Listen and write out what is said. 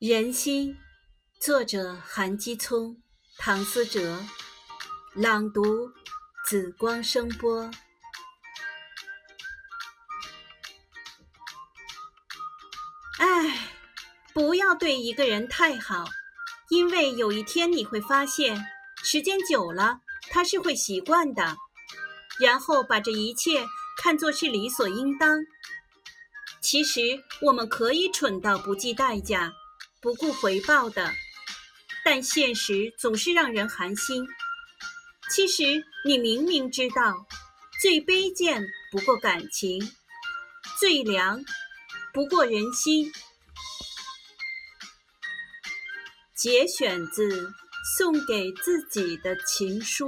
人心，作者韩基聪、唐思哲，朗读紫光声波。哎，不要对一个人太好，因为有一天你会发现，时间久了他是会习惯的，然后把这一切看作是理所应当。其实我们可以蠢到不计代价。不顾回报的，但现实总是让人寒心。其实你明明知道，最卑贱不过感情，最凉不过人心。节选自《送给自己的情书》。